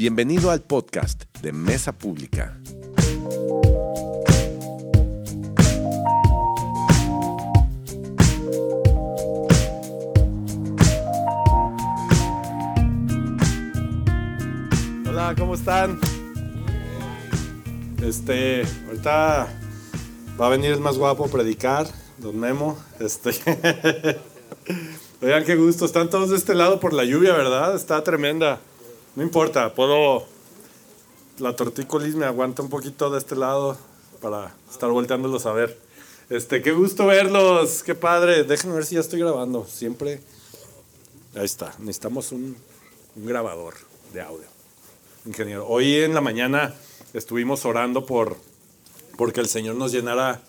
Bienvenido al podcast de Mesa Pública. Hola, ¿cómo están? Este, ahorita va a venir el más guapo a predicar, don Memo. Este. Oigan, qué gusto. Están todos de este lado por la lluvia, ¿verdad? Está tremenda. No importa, puedo. La tortícolis me aguanta un poquito de este lado para estar volteándolos a ver. Este, qué gusto verlos, qué padre. Déjenme ver si ya estoy grabando. Siempre. Ahí está. Necesitamos un, un grabador de audio. Ingeniero. Hoy en la mañana estuvimos orando por porque el Señor nos llenara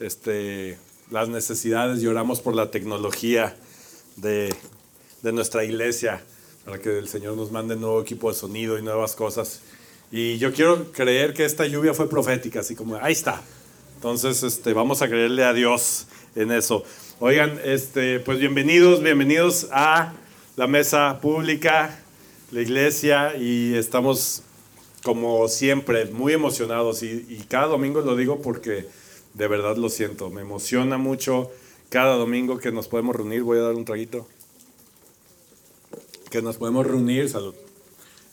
este, las necesidades y oramos por la tecnología de, de nuestra iglesia para que el Señor nos mande nuevo equipo de sonido y nuevas cosas. Y yo quiero creer que esta lluvia fue profética, así como, ahí está. Entonces, este, vamos a creerle a Dios en eso. Oigan, este, pues bienvenidos, bienvenidos a la mesa pública, la iglesia, y estamos como siempre muy emocionados. Y, y cada domingo lo digo porque de verdad lo siento, me emociona mucho cada domingo que nos podemos reunir. Voy a dar un traguito que nos podemos reunir, salud,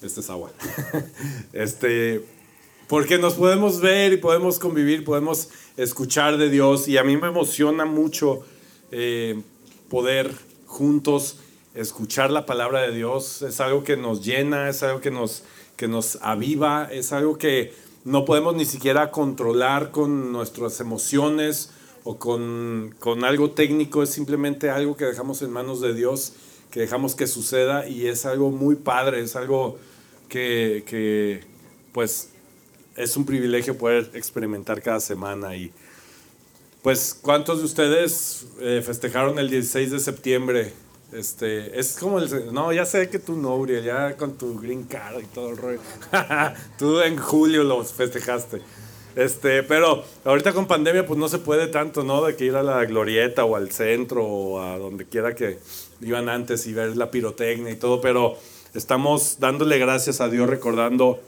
este es agua, este, porque nos podemos ver y podemos convivir, podemos escuchar de Dios y a mí me emociona mucho eh, poder juntos escuchar la palabra de Dios, es algo que nos llena, es algo que nos, que nos aviva, es algo que no podemos ni siquiera controlar con nuestras emociones o con, con algo técnico, es simplemente algo que dejamos en manos de Dios que dejamos que suceda y es algo muy padre, es algo que, que pues es un privilegio poder experimentar cada semana y pues cuántos de ustedes eh, festejaron el 16 de septiembre este, es como el. No, ya sé que tú no, Uriel, ya con tu green card y todo el rollo. tú en julio los festejaste. Este, pero ahorita con pandemia, pues no se puede tanto, ¿no? De que ir a la glorieta o al centro o a donde quiera que iban antes y ver la pirotecnia y todo, pero estamos dándole gracias a Dios, recordando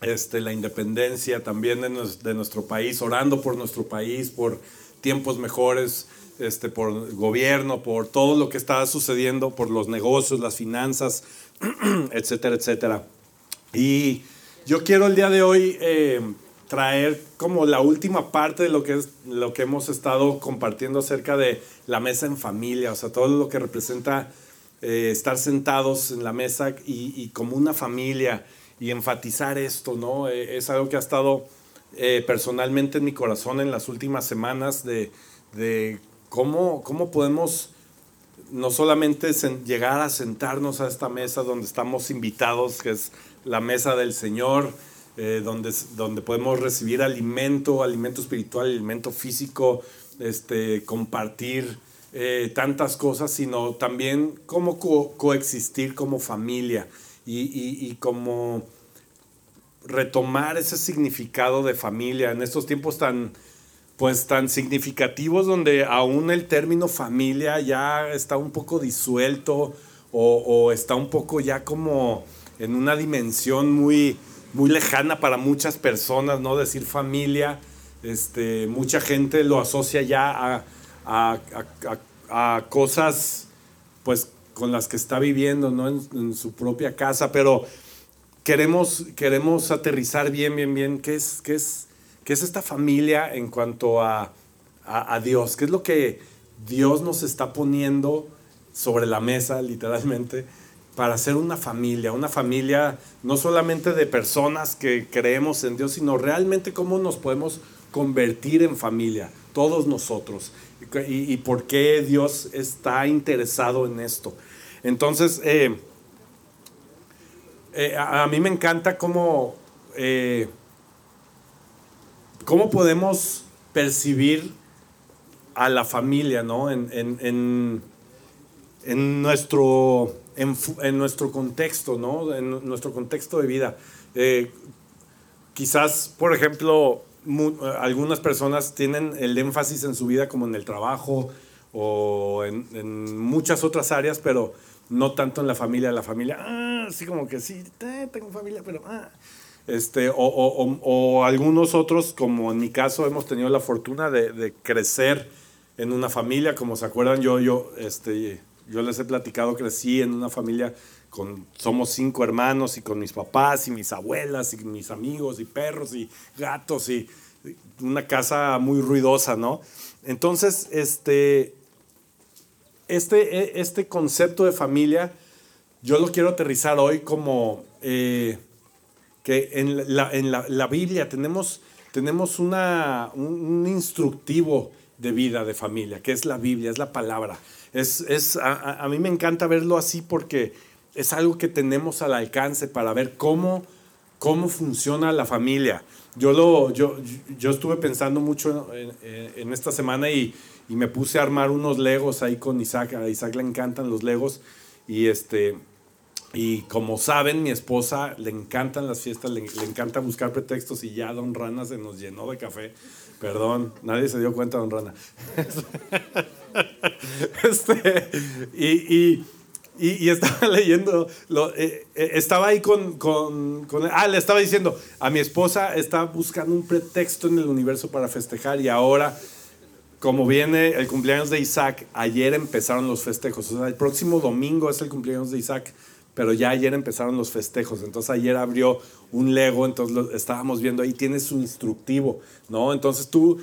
este, la independencia también de, nuestro país, orando por nuestro país, por tiempos mejores este, por gobierno, por todo lo que está sucediendo, por los negocios, las finanzas, etcétera, etcétera. Y yo quiero el día de hoy eh, traer como la última parte de lo que, es, lo que hemos estado compartiendo acerca de la mesa en familia, o sea, todo lo que representa eh, estar sentados en la mesa y, como una familia y enfatizar esto, ¿no? Eh, es algo que ha estado personalmente en mi corazón en las últimas semanas de, de ¿Cómo, cómo podemos no solamente llegar a sentarnos a esta mesa donde estamos invitados, que es la mesa del Señor, eh, donde, donde podemos recibir alimento, alimento espiritual, alimento físico, este, compartir eh, tantas cosas, sino también cómo coexistir como familia y, y, como retomar ese significado de familia en estos tiempos tan, pues tan significativos donde aún el término familia ya está un poco disuelto o, está un poco ya como en una dimensión muy, muy lejana para muchas personas, ¿no? Decir familia, este, mucha gente lo asocia ya a, cosas pues con las que está viviendo, ¿no? En, su propia casa, pero queremos, queremos aterrizar bien, bien, bien, ¿qué es, qué es ¿Qué es esta familia en cuanto a, a, Dios? ¿Qué es lo que Dios nos está poniendo sobre la mesa, literalmente, para ser una familia? Una familia no solamente de personas que creemos en Dios, sino realmente cómo nos podemos convertir en familia, todos nosotros. Y, por qué Dios está interesado en esto. Entonces, eh, eh, a, mí me encanta cómo eh, ¿Cómo podemos percibir a la familia, ¿no? En, en, en, nuestro, en, nuestro contexto, ¿no? En nuestro contexto de vida. Eh, quizás, por ejemplo, algunas personas tienen el énfasis en su vida como en el trabajo o en, muchas otras áreas, pero no tanto en la familia. La familia, ah, así como que sí, tengo familia, pero... Ah. Este, o, o, o, algunos otros, como en mi caso, hemos tenido la fortuna de, de, crecer en una familia, como se acuerdan, yo, yo, este, yo les he platicado, crecí en una familia con, somos cinco hermanos y con mis papás y mis abuelas y mis amigos y perros y gatos y una casa muy ruidosa, ¿no? Entonces, este, este, e, este concepto de familia, yo lo quiero aterrizar hoy como eh, que en, la, en la, la, Biblia tenemos, tenemos una, un, instructivo de vida, de familia, que es la Biblia, es la palabra. Es, es, a, a mí me encanta verlo así porque es algo que tenemos al alcance para ver cómo, cómo funciona la familia. Yo, lo, yo, yo estuve pensando mucho en, esta semana y, y, me puse a armar unos legos ahí con Isaac. A Isaac le encantan los legos y este... Y como saben, mi esposa le encantan las fiestas, le, le, encanta buscar pretextos y ya Don Rana se nos llenó de café. Perdón, nadie se dio cuenta, Don Rana. este, y, y, y, estaba leyendo, lo, eh, eh, estaba ahí con, con, ah, le estaba diciendo, a mi esposa está buscando un pretexto en el universo para festejar y ahora, como viene el cumpleaños de Isaac, ayer empezaron los festejos, o sea, el próximo domingo es el cumpleaños de Isaac, pero ya ayer empezaron los festejos, entonces ayer abrió un Lego, entonces estábamos viendo ahí, tiene su instructivo, ¿no? Entonces tú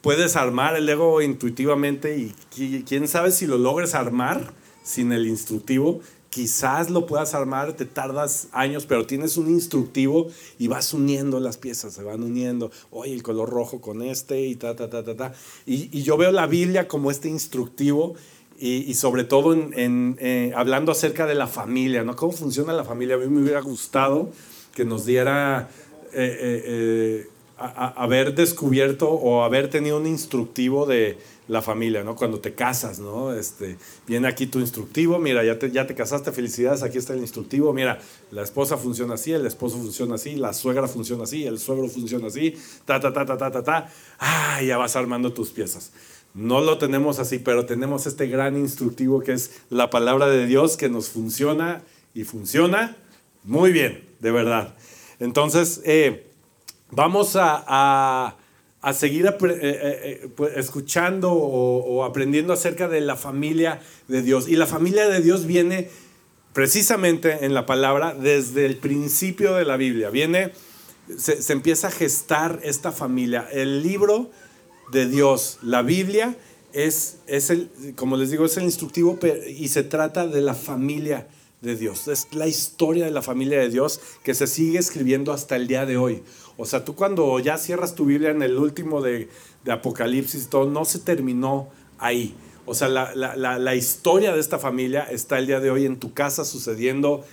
puedes armar el Lego intuitivamente y quién sabe si lo logres armar sin el instructivo, quizás lo puedas armar, te tardas años, pero tienes un instructivo y vas uniendo las piezas, se van uniendo. Oye, el color rojo con este y ta, ta, ta, ta, ta. Y, yo veo la Biblia como este instructivo y, sobre todo en eh, hablando acerca de la familia, ¿no? ¿Cómo funciona la familia? A mí me hubiera gustado que nos diera... Eh, eh, haber descubierto o haber tenido un instructivo de la familia, ¿no? Cuando te casas, ¿no? Este, viene aquí tu instructivo, mira, ya te, ya te casaste, felicidades, aquí está el instructivo, mira, la esposa funciona así, el esposo funciona así, la suegra funciona así, el suegro funciona así, ta, ta, ta, ta, ta, ta, ta, ah, ya vas armando tus piezas. No lo tenemos así, pero tenemos este gran instructivo que es la palabra de Dios que nos funciona y funciona muy bien, de verdad. Entonces, eh, vamos a, seguir eh, eh, eh, pues, escuchando o, aprendiendo acerca de la familia de Dios. Y la familia de Dios viene precisamente en la palabra desde el principio de la Biblia. Viene, se, se empieza a gestar esta familia. El libro de Dios, la Biblia, es, es el, como les digo, es el instructivo y se trata de la familia de Dios. Es la historia de la familia de Dios que se sigue escribiendo hasta el día de hoy. O sea, tú cuando ya cierras tu Biblia en el último de, de Apocalipsis, todo, no se terminó ahí. O sea, la, la, la, historia de esta familia está el día de hoy en tu casa sucediendo,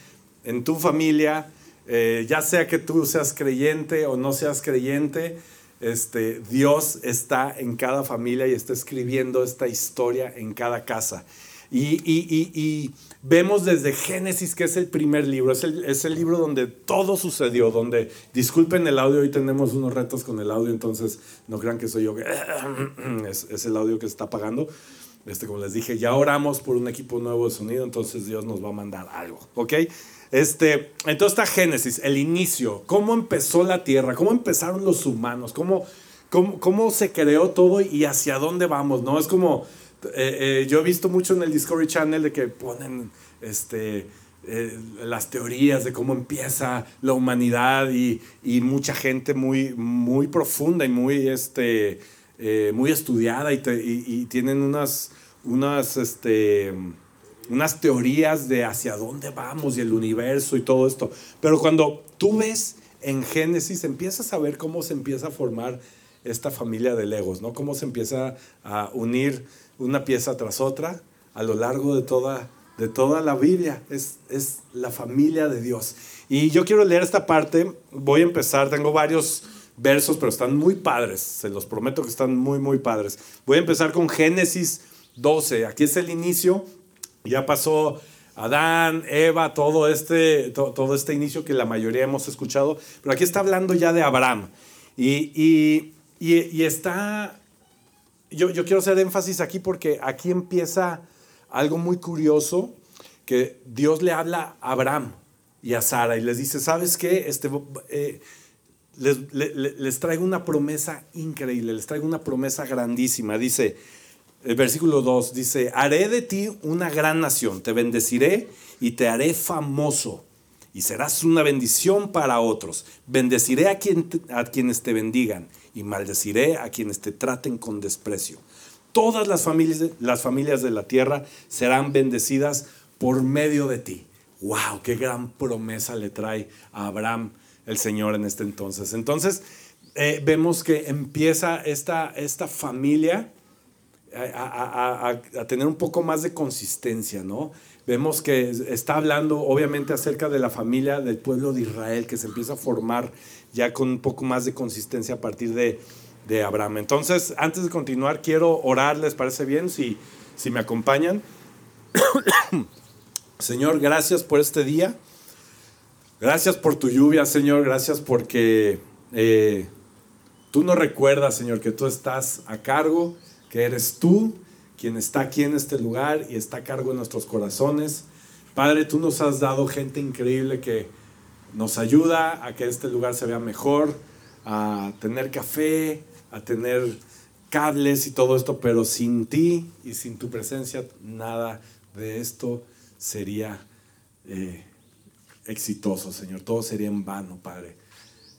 en tu familia, eh, ya sea que tú seas creyente o no seas creyente, este, Dios está en cada familia y está escribiendo esta historia en cada casa. Y, y, y, vemos desde Génesis, que es el primer libro, es el, es el, libro donde todo sucedió, donde, disculpen el audio, hoy tenemos unos retos con el audio, entonces no crean que soy yo, es, es el audio que está apagando. Este, como les dije, ya oramos por un equipo nuevo de sonido, entonces Dios nos va a mandar algo, ¿ok? Este, entonces está Génesis, el inicio, cómo empezó la tierra, cómo empezaron los humanos, cómo, cómo, cómo se creó todo y hacia dónde vamos, ¿no? Es como eh, eh, yo he visto mucho en el Discovery Channel de que ponen este, eh, las teorías de cómo empieza la humanidad y, y mucha gente muy, muy profunda y muy, este, muy estudiada y, y, tienen unas, unas, este, unas teorías de hacia dónde vamos y el universo y todo esto. Pero cuando tú ves en Génesis, empiezas a ver cómo se empieza a formar esta familia de legos, ¿no? Cómo se empieza a unir una pieza tras otra a lo largo de toda, de toda la Biblia. Es, es la familia de Dios. Y yo quiero leer esta parte. Voy a empezar, tengo varios versos, pero están muy padres. Se los prometo que están muy, muy padres. Voy a empezar con Génesis 12. Aquí es el inicio. Ya pasó Adán, Eva, todo este, todo este inicio que la mayoría hemos escuchado. Pero aquí está hablando ya de Abraham. Y, y, y está yo, quiero hacer énfasis aquí porque aquí empieza algo muy curioso que Dios le habla a Abraham y a Sara y les dice, ¿sabes qué? Este, eh, les, les, traigo una promesa increíble, les traigo una promesa grandísima. Dice, el versículo 2 dice, haré de ti una gran nación, te bendeciré y te haré famoso y serás una bendición para otros. Bendeciré a, quien, a quienes te bendigan y maldeciré a quienes te traten con desprecio. Todas las familias, las familias de la tierra serán bendecidas por medio de ti. ¡Wow! ¡Qué gran promesa le trae a Abraham el Señor en este entonces! Entonces, eh, vemos que empieza esta, esta familia a, a, tener un poco más de consistencia, ¿no? Vemos que está hablando obviamente acerca de la familia del pueblo de Israel que se empieza a formar ya con un poco más de consistencia a partir de, de Abraham. Entonces, antes de continuar, quiero orar, ¿les parece bien? Si, si me acompañan. Señor, gracias por este día. Gracias por tu lluvia, Señor. Gracias porque eh, tú nos recuerdas, Señor, que tú estás a cargo, que eres tú quien está aquí en este lugar y está a cargo de nuestros corazones. Padre, tú nos has dado gente increíble que nos ayuda a que este lugar se vea mejor, a tener café, a tener cables y todo esto, pero sin ti y sin tu presencia, nada de esto sería eh, exitoso, Señor. Todo sería en vano, Padre.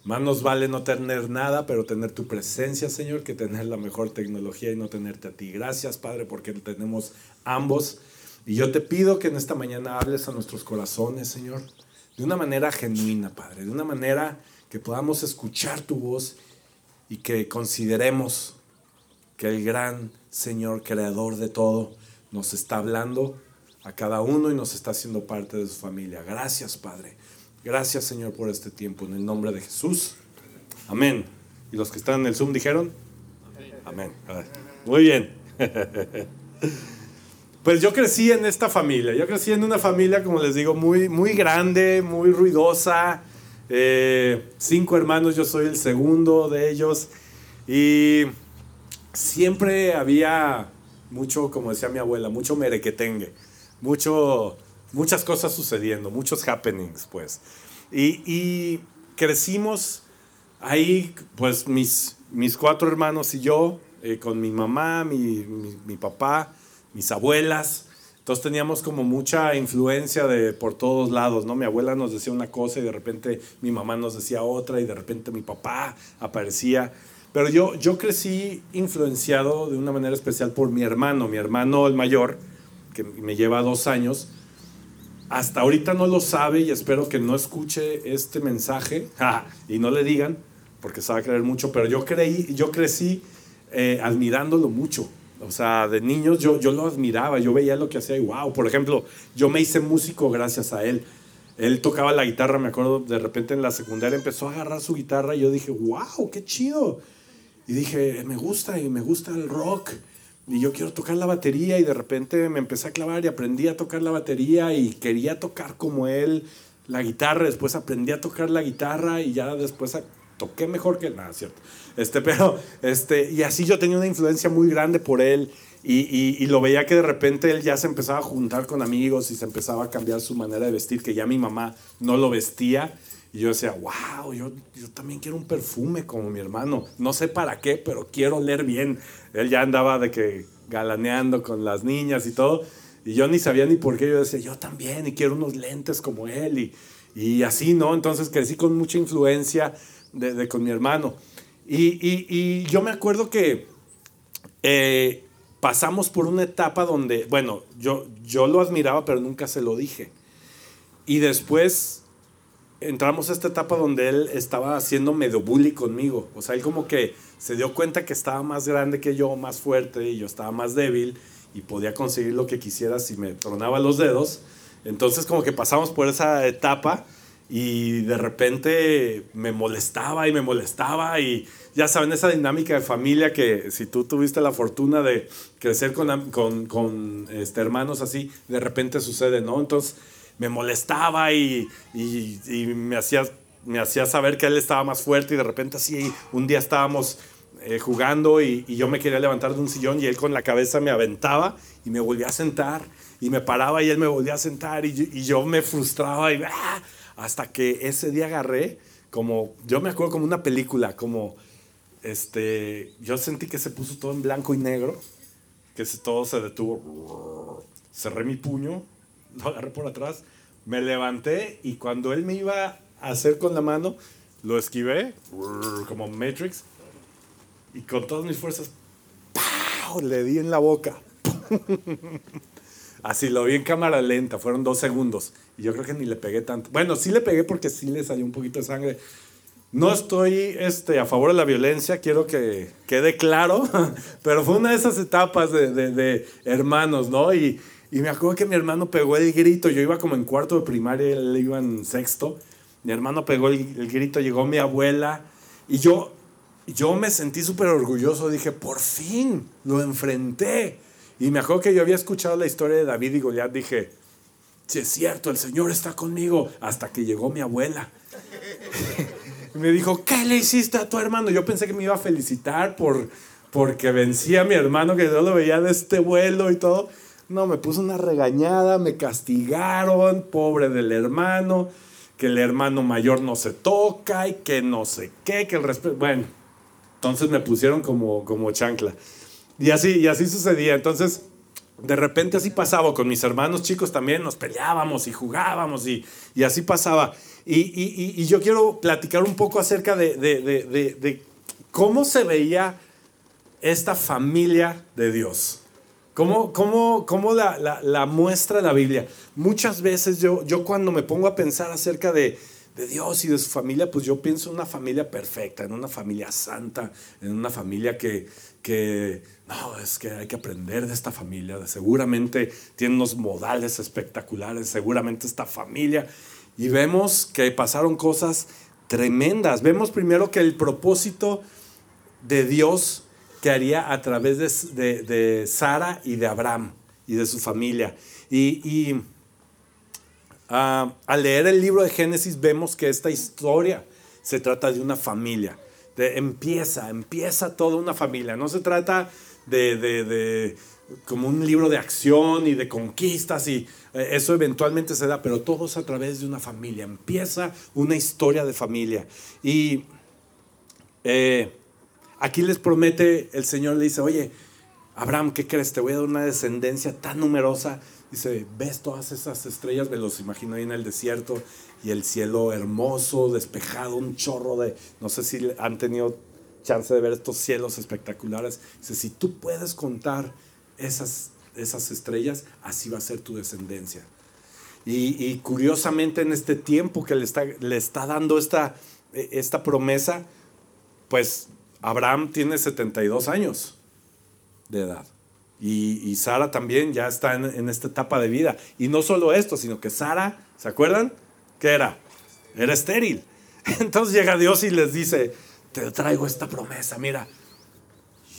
Más nos vale no tener nada, pero tener tu presencia, Señor, que tener la mejor tecnología y no tenerte a ti. Gracias, Padre, porque tenemos ambos. Y yo te pido que en esta mañana hables a nuestros corazones, Señor, de una manera genuina, Padre, de una manera que podamos escuchar tu voz y que consideremos que el gran Señor, creador de todo, nos está hablando a cada uno y nos está haciendo parte de su familia. Gracias, Padre. Gracias, Señor, por este tiempo. En el nombre de Jesús. Amén. ¿Y los que están en el Zoom dijeron? Amén. Muy bien. Pues yo crecí en esta familia. Yo crecí en una familia, como les digo, muy, muy grande, muy ruidosa. Eh, cinco hermanos, yo soy el segundo de ellos. Y siempre había mucho, como decía mi abuela, mucho merequetengue, mucho, muchas cosas sucediendo, muchos happenings, pues. Y, crecimos ahí, pues mis, mis cuatro hermanos y yo, eh, con mi mamá, mi, mi, papá, mis abuelas. Entonces teníamos como mucha influencia de por todos lados, ¿no? Mi abuela nos decía una cosa y de repente mi mamá nos decía otra y de repente mi papá aparecía. Pero yo, yo crecí influenciado de una manera especial por mi hermano, mi hermano el mayor, que me lleva dos años. Hasta ahorita no lo sabe y espero que no escuche este mensaje y no le digan, porque se va a creer mucho, pero yo, creí, yo crecí eh, admirándolo mucho. O sea, de niños yo, yo lo admiraba, yo veía lo que hacía y wow, por ejemplo, yo me hice músico gracias a él. Él tocaba la guitarra, me acuerdo, de repente en la secundaria empezó a agarrar su guitarra y yo dije, wow, qué chido. Y dije, me gusta y me gusta el rock. Y yo quiero tocar la batería y de repente me empecé a clavar y aprendí a tocar la batería y quería tocar como él la guitarra. Después aprendí a tocar la guitarra y ya después toqué mejor que. Nada, cierto. Este, pero, este, y así yo tenía una influencia muy grande por él. Y, y, lo veía que de repente él ya se empezaba a juntar con amigos y se empezaba a cambiar su manera de vestir, que ya mi mamá no lo vestía. Y yo decía, wow, yo, yo también quiero un perfume como mi hermano. No sé para qué, pero quiero oler bien. Él ya andaba de que galaneando con las niñas y todo. Y yo ni sabía ni por qué. Yo decía, yo también, y quiero unos lentes como él. Y, y así, ¿no? Entonces crecí con mucha influencia de, con mi hermano. Y, y, y, yo me acuerdo que eh, pasamos por una etapa donde, bueno, yo, yo lo admiraba, pero nunca se lo dije. Y después entramos a esta etapa donde él estaba haciendo medio bully conmigo. O sea, él como que se dio cuenta que estaba más grande que yo, más fuerte, y yo estaba más débil y podía conseguir lo que quisiera si me tronaba los dedos. Entonces como que pasamos por esa etapa y de repente me molestaba y me molestaba y ya saben esa dinámica de familia que si tú tuviste la fortuna de crecer con, con, con este, hermanos así, de repente sucede, ¿no? Entonces me molestaba y, y, me, hacía, me hacía saber que él estaba más fuerte y de repente así un día estábamos eh, jugando y, yo me quería levantar de un sillón y él con la cabeza me aventaba y me volvía a sentar y me paraba y él me volvía a sentar y, yo me frustraba y ¡ah! Hasta que ese día agarré, como, yo me acuerdo como una película, como, este, yo sentí que se puso todo en blanco y negro, que todo se detuvo. Cerré mi puño, lo agarré por atrás, me levanté y cuando él me iba a hacer con la mano, lo esquivé, como Matrix, y con todas mis fuerzas, le di en la boca. Así lo vi en cámara lenta, fueron dos segundos. Y yo creo que ni le pegué tanto. Bueno, sí le pegué porque sí le salió un poquito de sangre. No estoy este, a favor de la violencia, quiero que quede claro, pero fue una de esas etapas de, de, hermanos, ¿no? Y, y, me acuerdo que mi hermano pegó el grito, yo iba como en cuarto de primaria, él iba en sexto, mi hermano pegó el, el grito, llegó mi abuela y yo, yo me sentí súper orgulloso, dije, por fin, lo enfrenté. Y me acuerdo que yo había escuchado la historia de David y Goliat, dije, si es cierto, el Señor está conmigo, hasta que llegó mi abuela. y me dijo, ¿qué le hiciste a tu hermano? Yo pensé que me iba a felicitar por, porque vencí a mi hermano, que yo lo veía de este vuelo y todo. No, me puso una regañada, me castigaron, pobre del hermano, que el hermano mayor no se toca y que no sé qué, que el respeto. Bueno, entonces me pusieron como, como chancla. Y así, y así sucedía. Entonces, de repente así pasaba. Con mis hermanos chicos también nos peleábamos y jugábamos y, y así pasaba. Y, y, y, yo quiero platicar un poco acerca de, de, de, de cómo se veía esta familia de Dios. ¿Cómo, cómo, cómo la, la, la, muestra la Biblia? Muchas veces yo, yo cuando me pongo a pensar acerca de, de Dios y de su familia, pues yo pienso en una familia perfecta, en una familia santa, en una familia que, que no, es que hay que aprender de esta familia, seguramente tiene unos modales espectaculares, seguramente esta familia, y vemos que pasaron cosas tremendas. Vemos primero que el propósito de Dios que haría a través de, de, Sara y de Abraham y de su familia. Y, y Ah, al leer el libro de Génesis vemos que esta historia se trata de una familia. De, empieza, empieza toda una familia. No se trata de, de, como un libro de acción y de conquistas y eh, eso eventualmente se da, pero todo es a través de una familia. Empieza una historia de familia. Y eh, aquí les promete, el Señor le dice, oye, Abraham, ¿qué crees? Te voy a dar una descendencia tan numerosa Dice, ves todas esas estrellas, me los imagino ahí en el desierto y el cielo hermoso, despejado, un chorro de, no sé si han tenido chance de ver estos cielos espectaculares. Dice, si tú puedes contar esas, esas estrellas, así va a ser tu descendencia. Y, curiosamente en este tiempo que le está, le está dando esta, esta promesa, pues Abraham tiene 72 años de edad. Y, Sara también ya está en, esta etapa de vida. Y no solo esto, sino que Sara, ¿se acuerdan? ¿Qué era? Era estéril. Entonces llega Dios y les dice, te traigo esta promesa, mira.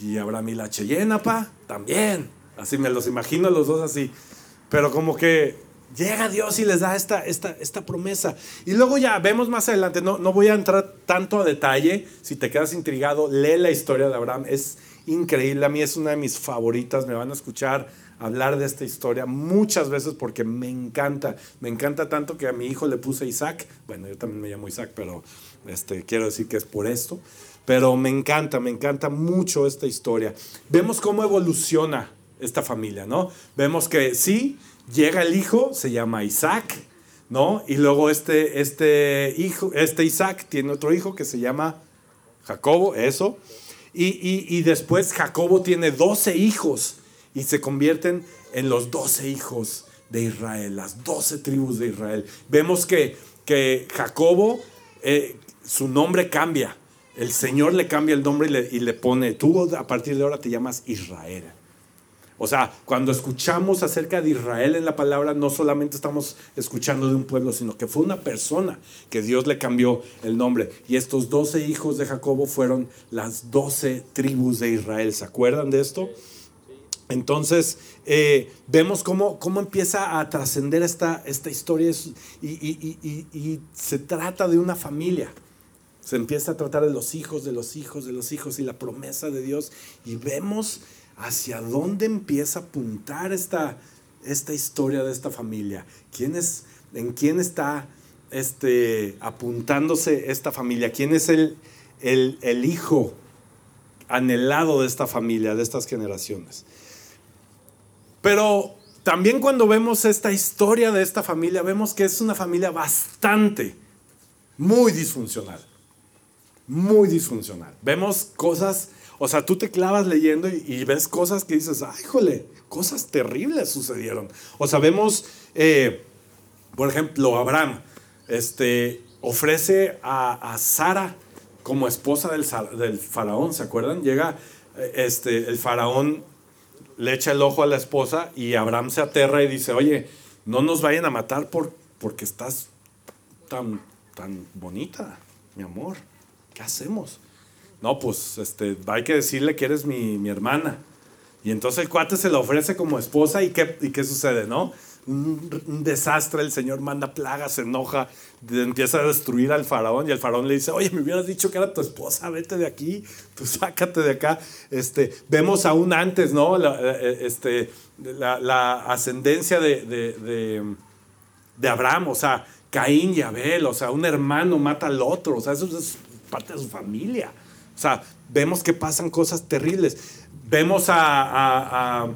Y Abraham y la Cheyenne, pa, también. Así me los imagino los dos así. Pero como que llega Dios y les da esta, esta, esta promesa. Y luego ya vemos más adelante, no, no voy a entrar tanto a detalle. Si te quedas intrigado, lee la historia de Abraham. Es increíble. A mí es una de mis favoritas. Me van a escuchar hablar de esta historia muchas veces porque me encanta. Me encanta tanto que a mi hijo le puse Isaac. Bueno, yo también me llamo Isaac, pero este, quiero decir que es por esto. Pero me encanta, me encanta mucho esta historia. Vemos cómo evoluciona esta familia, ¿no? Vemos que sí, llega el hijo, se llama Isaac, ¿no? Y luego este, este hijo, este Isaac tiene otro hijo que se llama Jacobo, eso. Y, después Jacobo tiene 12 hijos y se convierten en los 12 hijos de Israel, las 12 tribus de Israel. Vemos que, que Jacobo, eh, su nombre cambia. El Señor le cambia el nombre y le, y le pone, tú a partir de ahora te llamas Israel. O sea, cuando escuchamos acerca de Israel en la palabra, no solamente estamos escuchando de un pueblo, sino que fue una persona que Dios le cambió el nombre. Y estos doce hijos de Jacobo fueron las doce tribus de Israel. ¿Se acuerdan de esto? Entonces, eh, vemos cómo, cómo, empieza a trascender esta, esta historia y, y se trata de una familia. Se empieza a tratar de los hijos, de los hijos, de los hijos y la promesa de Dios. Y vemos hacia dónde empieza a apuntar esta, esta historia de esta familia. ¿Quién es, ¿En quién está este, apuntándose esta familia? ¿Quién es el, el, el hijo anhelado de esta familia, de estas generaciones? Pero también cuando vemos esta historia de esta familia, vemos que es una familia bastante, muy disfuncional. Muy disfuncional. Vemos cosas, o sea, tú te clavas leyendo y, ves cosas que dices, ay, jole, cosas terribles sucedieron. O sea, vemos, eh, por ejemplo, Abraham este, ofrece a, Sara como esposa del, del, faraón, ¿se acuerdan? Llega eh, este, el faraón le echa el ojo a la esposa y Abraham se aterra y dice, oye, no nos vayan a matar por, porque estás tan, tan bonita, mi amor. ¿Qué hacemos? No, pues este, hay que decirle que eres mi, mi hermana. Y entonces el cuate se la ofrece como esposa y ¿qué, y qué sucede, no? un, desastre, el Señor manda plagas, se enoja, empieza a destruir al faraón y el faraón le dice, oye, me hubieras dicho que era tu esposa, vete de aquí, tú sácate de acá. Este, vemos aún antes, ¿no? La, eh, este, la, ascendencia de, de, de, Abraham, o sea, Caín y Abel, o sea, un hermano mata al otro, o sea, eso es parte de su familia. O sea, vemos que pasan cosas terribles. Vemos a, a, a,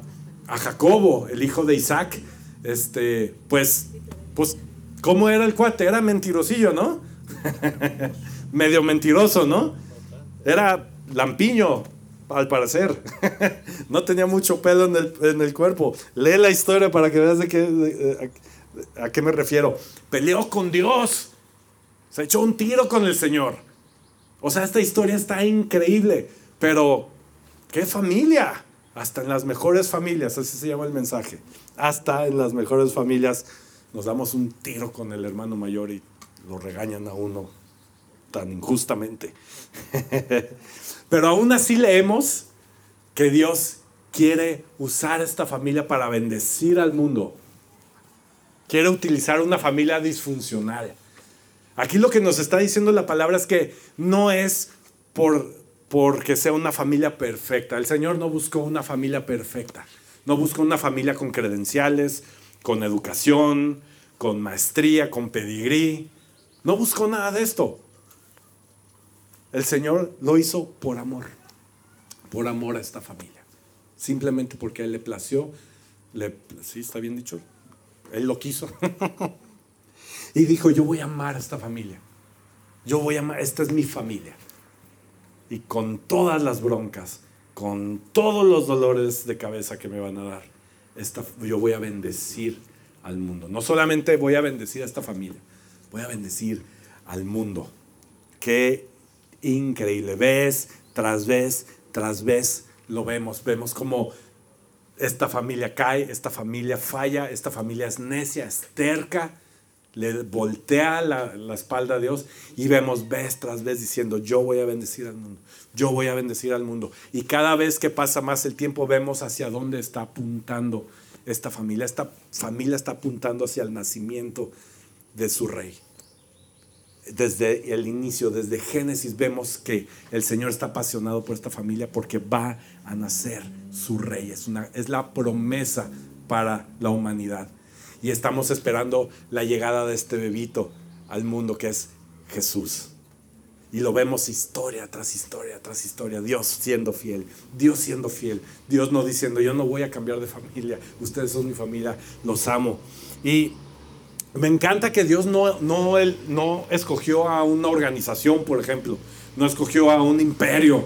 a Jacobo, el hijo de Isaac, este, pues, pues, ¿cómo era el cuate? Era mentirosillo, ¿no? Medio mentiroso, ¿no? Era lampiño, al parecer. no tenía mucho pelo en el, cuerpo. Lee la historia para que veas de qué, a, qué me refiero. Peleó con Dios. Se echó un tiro con el Señor. O sea, esta historia está increíble. Pero, ¿qué familia? Hasta en las mejores familias, así se llama el mensaje hasta en las mejores familias nos damos un tiro con el hermano mayor y lo regañan a uno tan injustamente. Pero aún así leemos que Dios quiere usar esta familia para bendecir al mundo. Quiere utilizar una familia disfuncional. Aquí lo que nos está diciendo la palabra es que no es por porque sea una familia perfecta. El Señor no buscó una familia perfecta. No busco una familia con credenciales, con educación, con maestría, con pedigrí. No busco nada de esto. El Señor lo hizo por amor, por amor a esta familia. Simplemente porque a Él le plació, le, sí, está bien dicho, Él lo quiso. y dijo, yo voy a amar a esta familia. Yo voy a amar, esta es mi familia. Y con todas las broncas, con todos los dolores de cabeza que me van a dar, esta, yo voy a bendecir al mundo. No solamente voy a bendecir a esta familia, voy a bendecir al mundo. Qué increíble. Ves tras vez, tras vez lo vemos. Vemos como esta familia cae, esta familia falla, esta familia es necia, es terca le voltea la, espalda a Dios y vemos vez tras vez diciendo, yo voy a bendecir al mundo, yo voy a bendecir al mundo. Y cada vez que pasa más el tiempo vemos hacia dónde está apuntando esta familia. Esta familia está apuntando hacia el nacimiento de su rey. Desde el inicio, desde Génesis, vemos que el Señor está apasionado por esta familia porque va a nacer su rey. Es, una, es la promesa para la humanidad y estamos esperando la llegada de este bebito al mundo que es Jesús. Y lo vemos historia tras historia tras historia. Dios siendo fiel. Dios siendo fiel. Dios no diciendo, yo no voy a cambiar de familia. Ustedes son mi familia. Los amo. Y me encanta que Dios no, no, él, no escogió a una organización, por ejemplo. No escogió a un imperio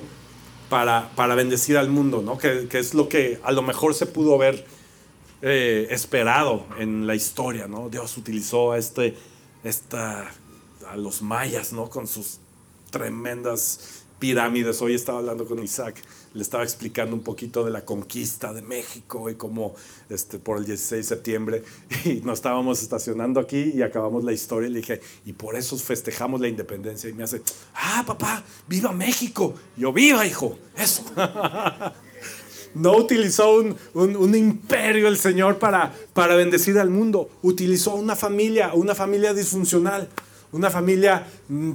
para, para bendecir al mundo, ¿no? Que, que es lo que a lo mejor se pudo ver eh, esperado en la historia, ¿no? Dios utilizó a, este, esta, a los mayas, ¿no? Con sus tremendas pirámides. Hoy estaba hablando con Isaac, le estaba explicando un poquito de la conquista de México y cómo este, por el 16 de septiembre y nos estábamos estacionando aquí y acabamos la historia y le dije, y por eso festejamos la independencia. Y me hace, ah, papá, viva México. yo, viva, hijo, eso. No utilizó un, imperio el Señor para, para bendecir al mundo. Utilizó una familia, una familia disfuncional, una familia mm,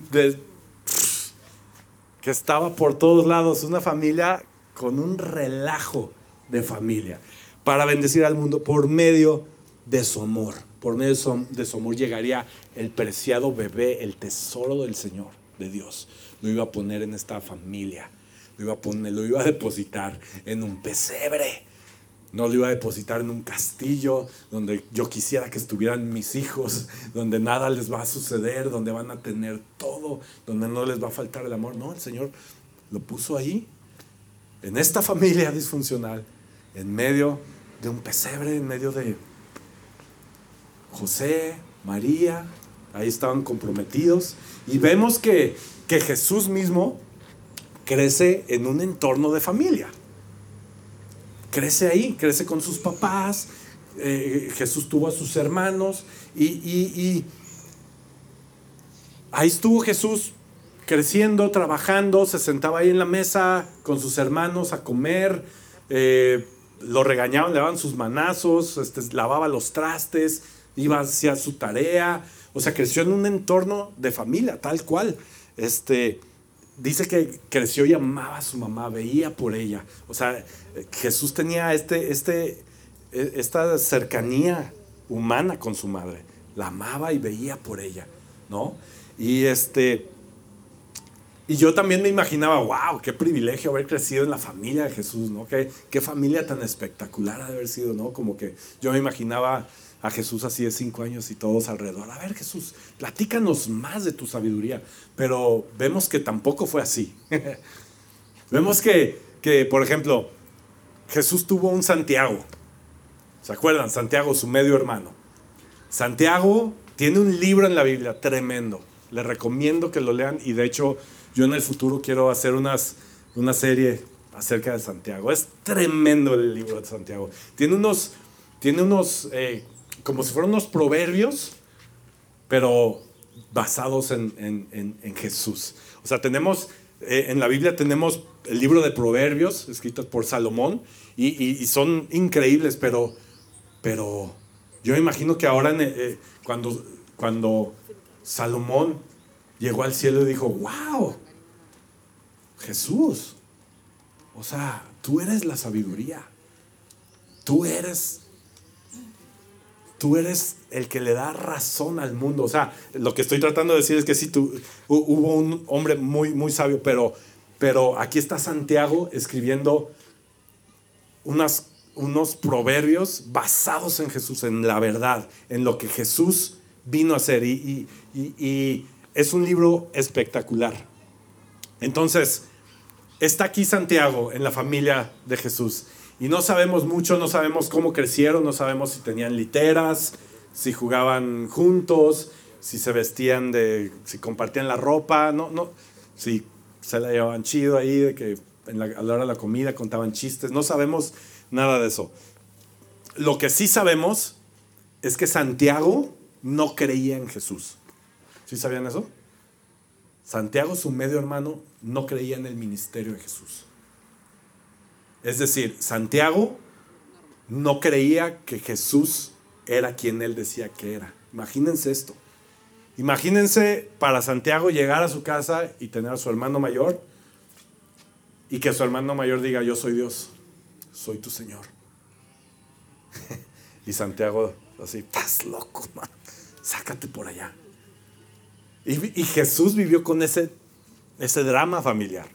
que estaba por todos lados, una familia con un relajo de familia para bendecir al mundo por medio de su amor, por medio de su amor llegaría el preciado bebé, el tesoro del Señor, de Dios. Lo iba a poner en esta familia, lo iba a poner, lo iba a depositar en un pesebre. No lo iba a depositar en un castillo donde yo quisiera que estuvieran mis hijos, donde nada les va a suceder, donde van a tener todo, donde no les va a faltar el amor. No, el Señor lo puso ahí, en esta familia disfuncional, en medio de un pesebre, en medio de José, María, ahí estaban comprometidos. Y vemos que, que Jesús mismo crece en un entorno de familia. Crece ahí, crece con sus papás. Eh, Jesús tuvo a sus hermanos y, y, ahí estuvo Jesús creciendo, trabajando, se sentaba ahí en la mesa con sus hermanos a comer, eh, lo regañaban, le daban sus manazos, este, lavaba los trastes, iba hacia su tarea, o sea, creció en un entorno de familia, tal cual. Este, dice que creció y amaba a su mamá, veía por ella. O sea, Jesús tenía este, este, e, esta cercanía humana con su madre. La amaba y veía por ella, ¿no? Y este, y yo también me imaginaba, wow, qué privilegio haber crecido en la familia de Jesús, ¿no? Qué, qué familia tan espectacular haber sido, ¿no? Como que yo me imaginaba a Jesús así de cinco años y todos alrededor. A ver, Jesús, platícanos más de tu sabiduría. Pero vemos que tampoco fue así. vemos que, que, por ejemplo, Jesús tuvo un Santiago. ¿Se acuerdan? Santiago, su medio hermano. Santiago tiene un libro en la Biblia tremendo. Le recomiendo que lo lean y de hecho yo en el futuro quiero hacer unas, una serie acerca de Santiago. Es tremendo el libro de Santiago. Tiene unos, tiene unos eh, como si fueran unos proverbios, pero basados en, Jesús. O sea, tenemos, eh, en la Biblia tenemos el libro de proverbios, escritos por Salomón, y, son increíbles, pero, pero yo imagino que ahora eh, cuando, cuando Salomón llegó al cielo y dijo, wow, Jesús. O sea, tú eres la sabiduría. Tú eres tú eres el que le da razón al mundo. O sea, lo que estoy tratando de decir es que sí, tú, hubo un hombre muy, muy sabio, pero, pero aquí está Santiago escribiendo unos proverbios basados en Jesús, en la verdad, en lo que Jesús vino a hacer. y es un libro espectacular. Entonces, está aquí Santiago en la familia de Jesús. Y no sabemos mucho, no sabemos cómo crecieron, no sabemos si tenían literas, si jugaban juntos, si se vestían de, si compartían la ropa, no, no, si se la llevaban chido ahí, de que en la, a la hora de la comida contaban chistes, no sabemos nada de eso. Lo que sí sabemos es que Santiago no creía en Jesús. ¿Sí sabían eso? Santiago, su medio hermano, no creía en el ministerio de Jesús. Es decir, Santiago no creía que Jesús era quien él decía que era. Imagínense esto. Imagínense para Santiago llegar a su casa y tener a su hermano mayor y que su hermano mayor diga, yo soy Dios, soy tu Señor. y Santiago así, estás loco, man. sácate por allá. Y, Jesús vivió con ese, ese drama familiar.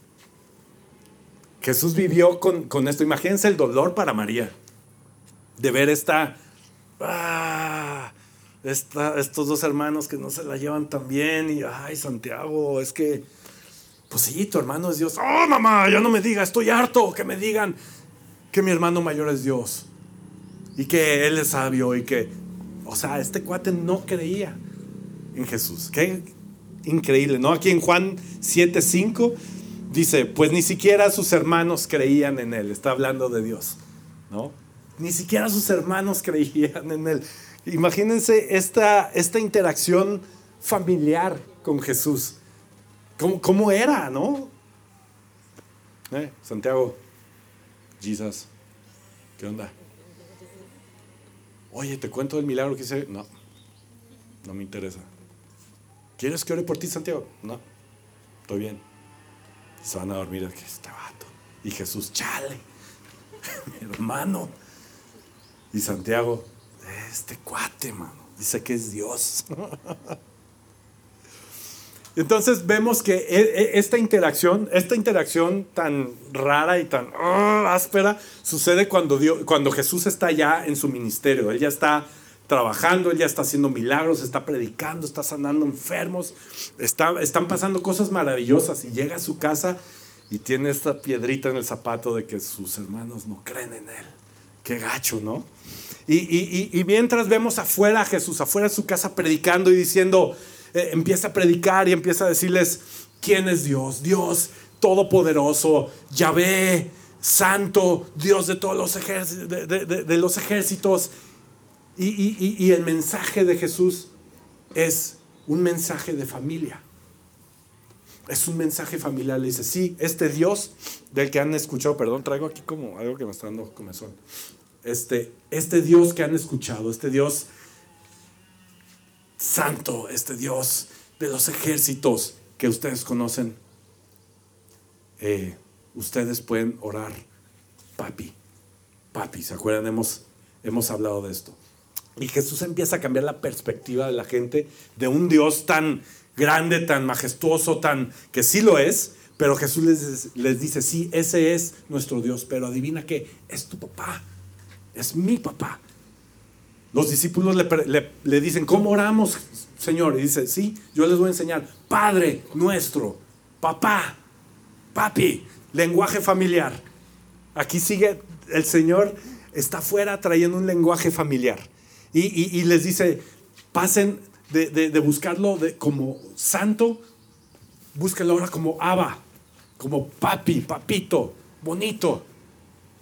Jesús vivió con, esto. Imagínense el dolor para María de ver esta, ah, estos dos hermanos que no se la llevan tan bien y, ay, Santiago, es que, pues sí, tu hermano es Dios. Oh, mamá, ya no me diga, estoy harto que me digan que mi hermano mayor es Dios y que él es sabio y que, o sea, este cuate no creía en Jesús. Qué increíble, ¿no? Aquí en Juan 7:5 dice, pues ni siquiera sus hermanos creían en él. Está hablando de Dios, ¿no? Ni siquiera sus hermanos creían en él. Imagínense esta, esta interacción familiar con Jesús. ¿Cómo, cómo era, no? Eh, Santiago, Jesus, ¿qué onda? Oye, ¿te cuento el milagro que hice? No, no me interesa. ¿Quieres que ore por ti, Santiago? No, estoy bien se van a dormir que este vato. Y Jesús, chale, mi hermano. Y Santiago, este cuate, mano, dice que es Dios. Entonces vemos que e, e, esta interacción, esta interacción tan rara y tan ah, áspera, sucede cuando, Dios, cuando Jesús está ya en su ministerio. Él ya está trabajando, él ya está haciendo milagros, está predicando, está sanando enfermos, está, están pasando cosas maravillosas y llega a su casa y tiene esta piedrita en el zapato de que sus hermanos no creen en él. Qué gacho, ¿no? Y, mientras vemos afuera a Jesús, afuera de su casa predicando y diciendo, eh, empieza a predicar y empieza a decirles quién es Dios, Dios todopoderoso, Yahvé, santo, Dios de todos los ejércitos. Y, el mensaje de Jesús es un mensaje de familia. Es un mensaje familiar. Le dice, sí, este Dios del que han escuchado, perdón, traigo aquí como algo que me está dando comezón. Este, este Dios que han escuchado, este Dios santo, este Dios de los ejércitos que ustedes conocen, eh, ustedes pueden orar, papi, papi, ¿se acuerdan? Hemos, hemos hablado de esto. Y Jesús empieza a cambiar la perspectiva de la gente de un Dios tan grande, tan majestuoso, tan que sí lo es, pero Jesús les, les dice, sí, ese es nuestro Dios, pero adivina que es tu papá, es mi papá. Los discípulos le, dicen, ¿cómo oramos, Señor? Y dice, sí, yo les voy a enseñar. Padre nuestro, papá, papi, lenguaje familiar. Aquí sigue, el Señor está afuera trayendo un lenguaje familiar. Y, les dice, pasen de, buscarlo como santo, búsquenlo ahora como Abba, como papi, papito, bonito.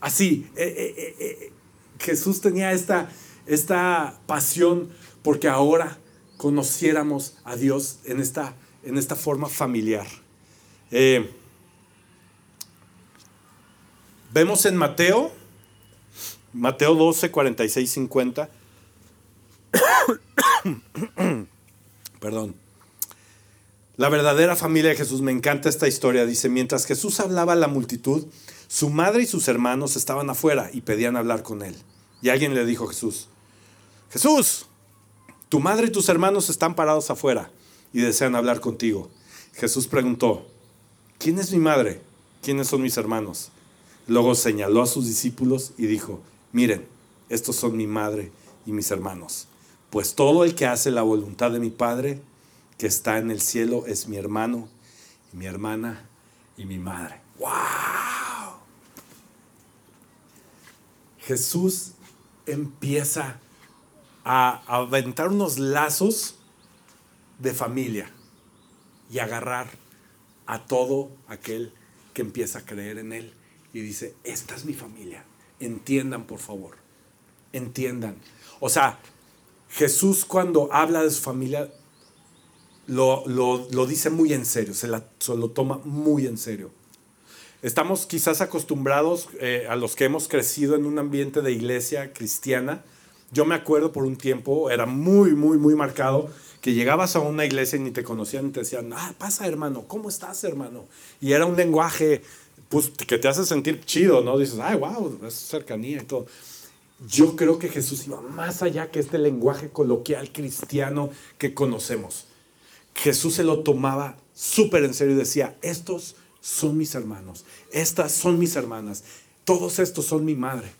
Así, eh, eh, eh, Jesús tenía esta esta pasión porque ahora conociéramos a Dios en esta, en esta forma familiar. Vemos en Mateo, Mateo 12, 46, 50. Perdón. La verdadera familia de Jesús, me encanta esta historia. Dice, mientras Jesús hablaba a la multitud, su madre y sus hermanos estaban afuera y pedían hablar con él. Y alguien le dijo a Jesús, Jesús, tu madre y tus hermanos están parados afuera y desean hablar contigo. Jesús preguntó, ¿quién es mi madre? ¿Quiénes son mis hermanos? Luego señaló a sus discípulos y dijo, miren, estos son mi madre y mis hermanos. Pues todo el que hace la voluntad de mi Padre, que está en el cielo, es mi hermano y mi hermana y mi madre. ¡Wow! Jesús empieza a aventar unos lazos de familia y agarrar a todo aquel que empieza a creer en Él y dice, esta es mi familia, entiendan por favor, entiendan. O sea, Jesús cuando habla de su familia lo, dice muy en serio, se, la, lo toma muy en serio. Estamos quizás acostumbrados eh, a los que hemos crecido en un ambiente de iglesia cristiana, yo me acuerdo por un tiempo, era muy, muy, muy marcado, que llegabas a una iglesia y ni te conocían ni te decían, ah, pasa hermano, ¿cómo estás hermano? Y era un lenguaje pues, que te hace sentir chido, ¿no? Dices, ay, wow, es cercanía y todo. Yo creo que Jesús iba más allá que este lenguaje coloquial cristiano que conocemos. Jesús se lo tomaba súper en serio y decía, estos son mis hermanos, estas son mis hermanas, todos estos son mi madre.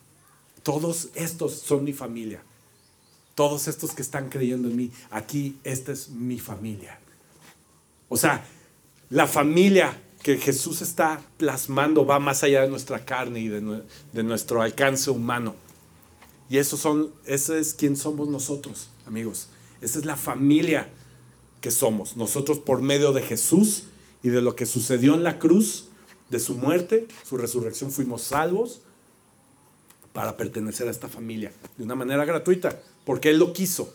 Todos estos son mi familia. Todos estos que están creyendo en mí, aquí, esta es mi familia. O sea, la familia que Jesús está plasmando va más allá de nuestra carne y de, nuestro alcance humano. Y eso son, ese es quien somos nosotros, amigos. Esa es la familia que somos. Nosotros por medio de Jesús y de lo que sucedió en la cruz, de su muerte, su resurrección, fuimos salvos para pertenecer a esta familia de una manera gratuita, porque Él lo quiso.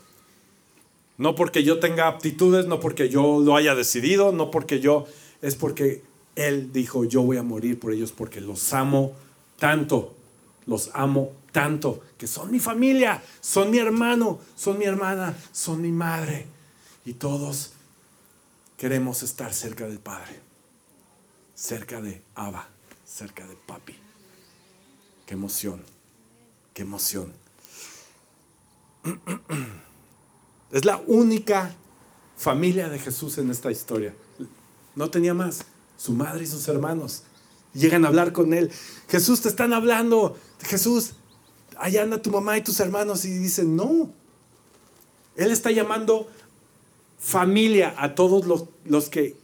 No porque yo tenga aptitudes, no porque yo lo haya decidido, no porque yo, es porque Él dijo, yo voy a morir por ellos porque los amo tanto, los amo tanto, que son mi familia, son mi hermano, son mi hermana, son mi madre. Y todos queremos estar cerca del Padre, cerca de Abba, cerca de Papi. Qué emoción. Qué emoción. Es la única familia de Jesús en esta historia. No tenía más. Su madre y sus hermanos llegan a hablar con él. Jesús, te están hablando. Jesús, allá anda tu mamá y tus hermanos. Y dicen, no. Él está llamando familia a todos los, los que,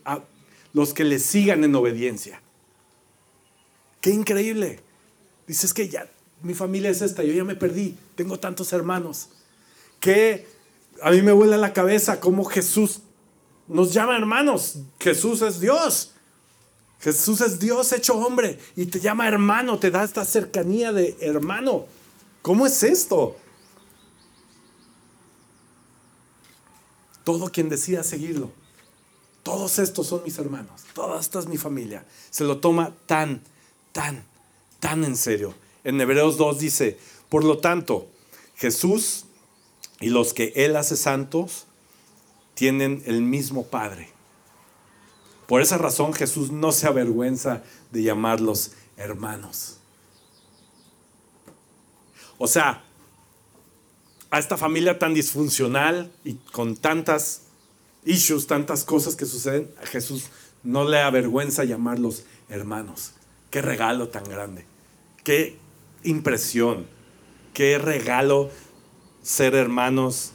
los que le sigan en obediencia. Qué increíble. Dices que ya, mi familia es esta, yo ya me perdí, tengo tantos hermanos. Que a mí me vuela la cabeza cómo Jesús nos llama hermanos. Jesús es Dios. Jesús es Dios hecho hombre y te llama hermano, te da esta cercanía de hermano. ¿Cómo es esto? Todo quien decida seguirlo, todos estos son mis hermanos, toda esta es mi familia. Se lo toma tan, tan, tan en serio. En Hebreos 2 dice, por lo tanto, Jesús y los que Él hace santos tienen el mismo Padre. Por esa razón Jesús no se avergüenza de llamarlos hermanos. O sea, a esta familia tan disfuncional y con tantas issues, tantas cosas que suceden, a Jesús no le avergüenza llamarlos hermanos. Qué regalo tan grande. Qué impresión. Qué regalo ser hermanos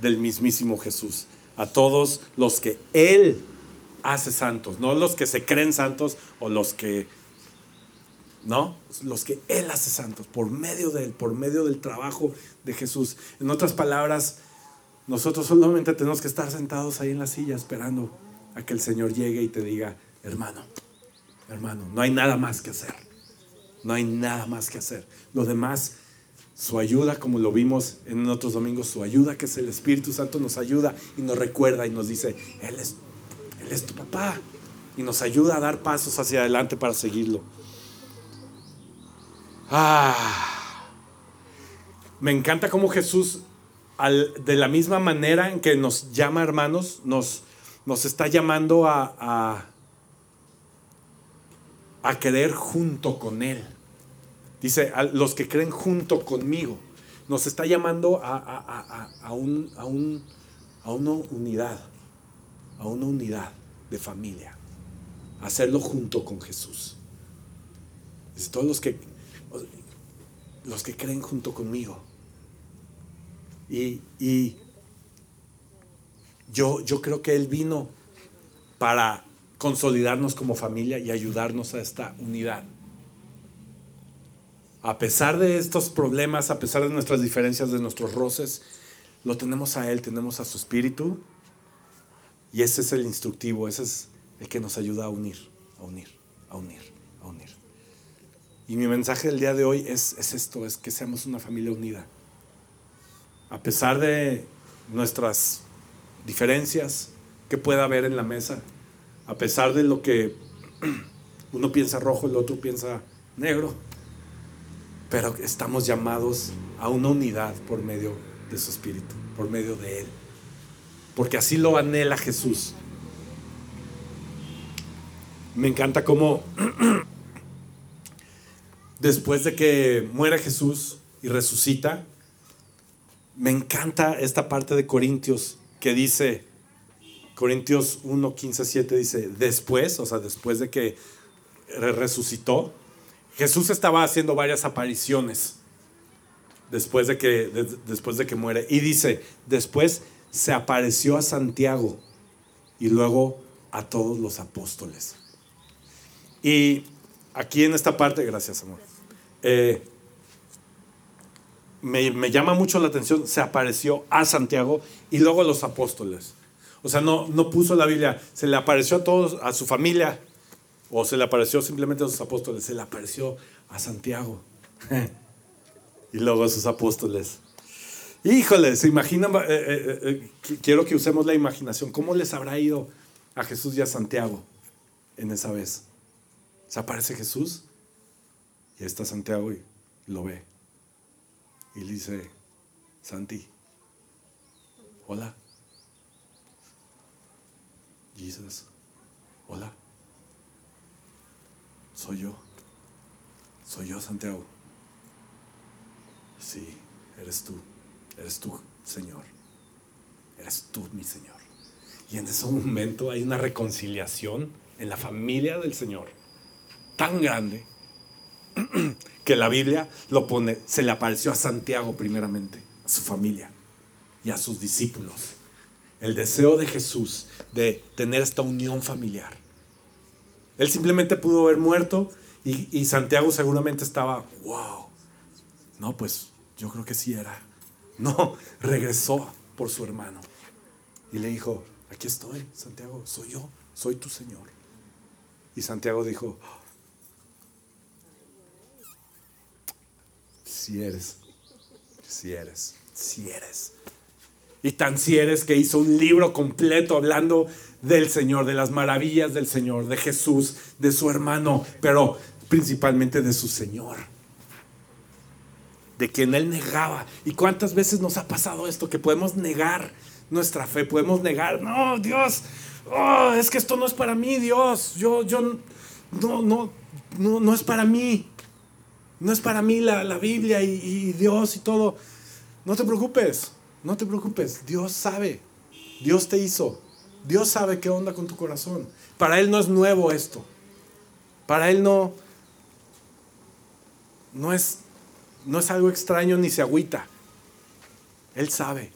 del mismísimo Jesús. A todos los que Él hace santos, no los que se creen santos o los que, no, los que Él hace santos por medio de Él, por medio del trabajo de Jesús. En otras palabras, nosotros solamente tenemos que estar sentados ahí en la silla esperando a que el Señor llegue y te diga, hermano, hermano, no hay nada más que hacer. No hay nada más que hacer. Lo demás, su ayuda, como lo vimos en otros domingos, su ayuda, que es el Espíritu Santo, nos ayuda y nos recuerda y nos dice, Él es es tu papá. Y nos ayuda a dar pasos hacia adelante para seguirlo. Ah, me encanta cómo Jesús, de la misma manera en que nos llama hermanos, nos, nos está llamando a, a, a querer junto con Él. Dice, a los que creen junto conmigo. Nos está llamando a, a, a, un, a, un, a una unidad. A una unidad de familia. Hacerlo junto con Jesús. Es todos los que, los que creen junto conmigo. Y, y yo, yo creo que Él vino para consolidarnos como familia y ayudarnos a esta unidad. A pesar de estos problemas, a pesar de nuestras diferencias, de nuestros roces, lo tenemos a Él, tenemos a su Espíritu y ese es el instructivo, ese es el que nos ayuda a unir, a unir, a unir, a unir. Y mi mensaje del día de hoy es, es esto, es que seamos una familia unida. A pesar de nuestras diferencias que pueda haber en la mesa, a pesar de lo que uno piensa rojo, el otro piensa negro, pero estamos llamados a una unidad por medio de su espíritu, por medio de Él porque así lo anhela Jesús. Me encanta cómo después de que muere Jesús y resucita, me encanta esta parte de Corintios que dice, Corintios 1, 15, 7 dice, después, o sea, después de que resucitó, Jesús estaba haciendo varias apariciones después de que, después de que muere. Y dice, después se apareció a Santiago y luego a todos los apóstoles. Y aquí en esta parte, gracias amor, eh, me, llama mucho la atención, se apareció a Santiago y luego a los apóstoles. O sea, no, no puso la Biblia, se le apareció a todos, a su familia, o se le apareció simplemente a sus apóstoles, se le apareció a Santiago y luego a sus apóstoles. Híjole, se imaginan, eh, eh, eh, quiero que usemos la imaginación, ¿cómo les habrá ido a Jesús y a Santiago en esa vez? Se aparece Jesús y está Santiago y lo ve. Y le dice, Santi, hola. Jesús, hola. Soy yo. Soy yo, Santiago. Sí, eres tú eres tú, Señor. eres tú, mi Señor. Y en ese momento hay una reconciliación en la familia del Señor tan grande que la Biblia lo pone, se le apareció a Santiago primeramente, a su familia y a sus discípulos. El deseo de Jesús de tener esta unión familiar. Él simplemente pudo haber muerto y, y Santiago seguramente estaba, wow. No, pues yo creo que sí era. No, regresó por su hermano y le dijo, aquí estoy, Santiago, soy yo, soy tu Señor. Y Santiago dijo, si eres, si eres, si eres. Y tan si eres que hizo un libro completo hablando del Señor, de las maravillas del Señor, de Jesús, de su hermano, pero principalmente de su Señor. De quien Él negaba. ¿Y cuántas veces nos ha pasado esto? Que podemos negar nuestra fe, podemos negar, no, Dios, oh, es que esto no es para mí, Dios, yo, yo, no, no, no, no es para mí. No es para mí la, Biblia y, Dios y todo. No te preocupes, no te preocupes. Dios sabe. Dios te hizo. Dios sabe qué onda con tu corazón. Para Él no es nuevo esto. Para Él no, no es, no es algo extraño ni se agüita. Él sabe.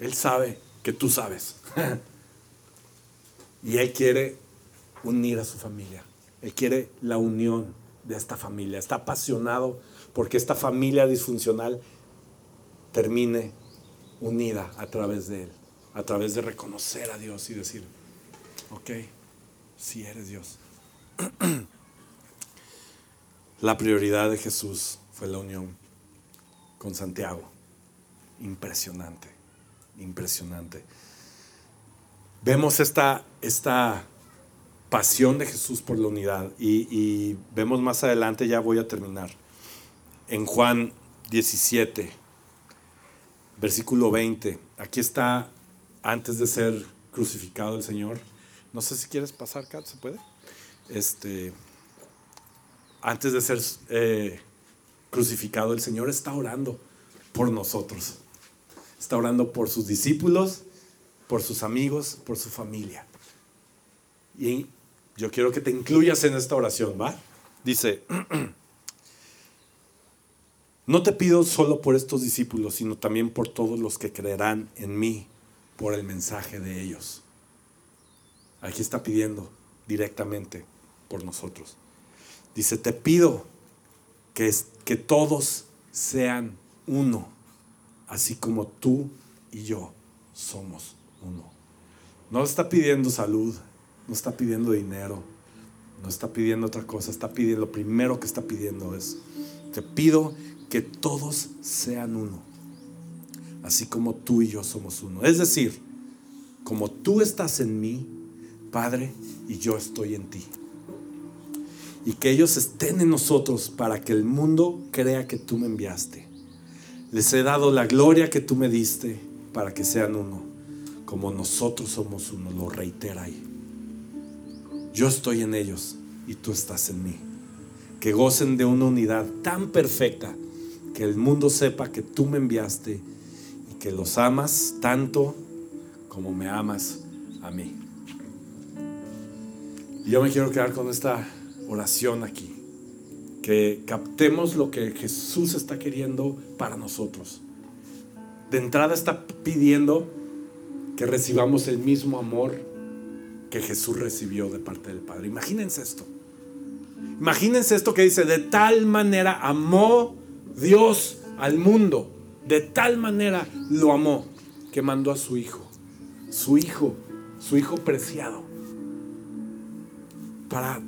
Él sabe que tú sabes. y Él quiere unir a su familia. Él quiere la unión de esta familia. Está apasionado porque esta familia disfuncional termine unida a través de Él, a través de reconocer a Dios y decir, ok, si eres Dios. la prioridad de Jesús fue la unión con Santiago. Impresionante, impresionante. Vemos esta, esta pasión de Jesús por la unidad. Y, vemos más adelante, ya voy a terminar, en Juan 17, versículo 20. Aquí está antes de ser crucificado el Señor. No sé si quieres pasar, Kat, ¿se puede? Este, antes de ser eh, crucificado, el Señor está orando por nosotros. Está orando por sus discípulos, por sus amigos, por su familia. Y yo quiero que te incluyas en esta oración, ¿va? Dice, no te pido solo por estos discípulos, sino también por todos los que creerán en mí por el mensaje de ellos. Aquí está pidiendo directamente por nosotros. Dice, te pido que, que todos sean uno, así como tú y yo somos uno. No está pidiendo salud, no está pidiendo dinero, no está pidiendo otra cosa, está pidiendo, lo primero que está pidiendo es, te pido que todos sean uno, así como tú y yo somos uno. Es decir, como tú estás en mí, Padre, y yo estoy en ti. Y que ellos estén en nosotros para que el mundo crea que tú me enviaste. Les he dado la gloria que tú me diste para que sean uno, como nosotros somos uno, lo reitera ahí yo estoy en ellos y tú estás en mí. Que gocen de una unidad tan perfecta que el mundo sepa que tú me enviaste y que los amas tanto como me amas a mí. Yo me quiero quedar con esta oración aquí. Que captemos lo que Jesús está queriendo para nosotros. De entrada está pidiendo que recibamos el mismo amor que Jesús recibió de parte del Padre. Imagínense esto. Imagínense esto que dice, de tal manera amó Dios al mundo, de tal manera lo amó, que mandó a su Hijo, su Hijo, su Hijo preciado, para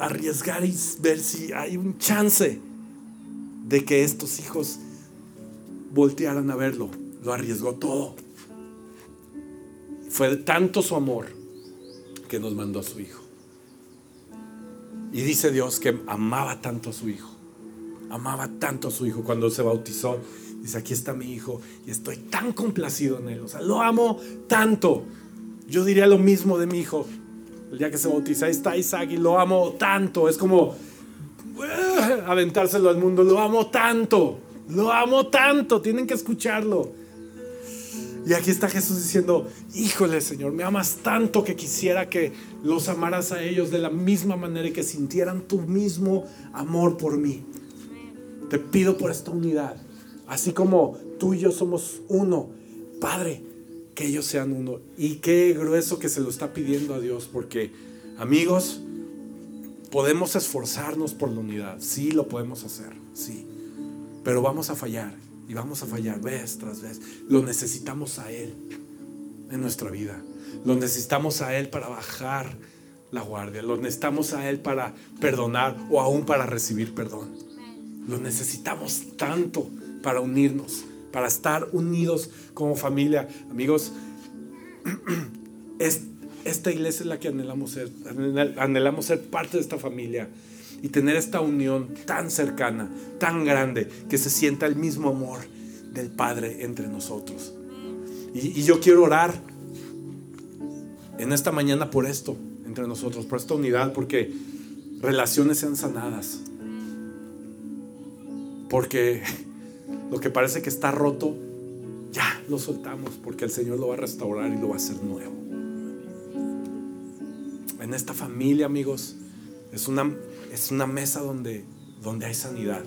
arriesgar y ver si hay un chance de que estos hijos voltearan a verlo. Lo arriesgó todo. Fue tanto su amor que nos mandó a su Hijo. Y dice Dios que amaba tanto a su Hijo. Amaba tanto a su Hijo cuando se bautizó. Dice, aquí está mi Hijo y estoy tan complacido en Él. O sea, lo amo tanto. Yo diría lo mismo de mi Hijo. El día que se bautiza, ahí está Isaac y lo amo tanto. Es como aventárselo al mundo. Lo amo tanto. Lo amo tanto. Tienen que escucharlo. Y aquí está Jesús diciendo, híjole Señor, me amas tanto que quisiera que los amaras a ellos de la misma manera y que sintieran tu mismo amor por mí. Te pido por esta unidad, así como tú y yo somos uno, Padre, que ellos sean uno. Y qué grueso que se lo está pidiendo a Dios, porque amigos, podemos esforzarnos por la unidad, sí lo podemos hacer, sí, pero vamos a fallar y vamos a fallar vez tras vez. Lo necesitamos a Él en nuestra vida. Lo necesitamos a Él para bajar la guardia. Lo necesitamos a Él para perdonar o aún para recibir perdón. Lo necesitamos tanto para unirnos, para estar unidos como familia. Amigos, esta iglesia es la que anhelamos ser. Anhelamos ser parte de esta familia y tener esta unión tan cercana, tan grande, que se sienta el mismo amor del Padre entre nosotros. Y, yo quiero orar en esta mañana por esto, entre nosotros, por esta unidad, porque relaciones sean sanadas. Porque lo que parece que está roto, ya lo soltamos, porque el Señor lo va a restaurar y lo va a hacer nuevo. En esta familia, amigos, es una, es una mesa donde, donde hay sanidad.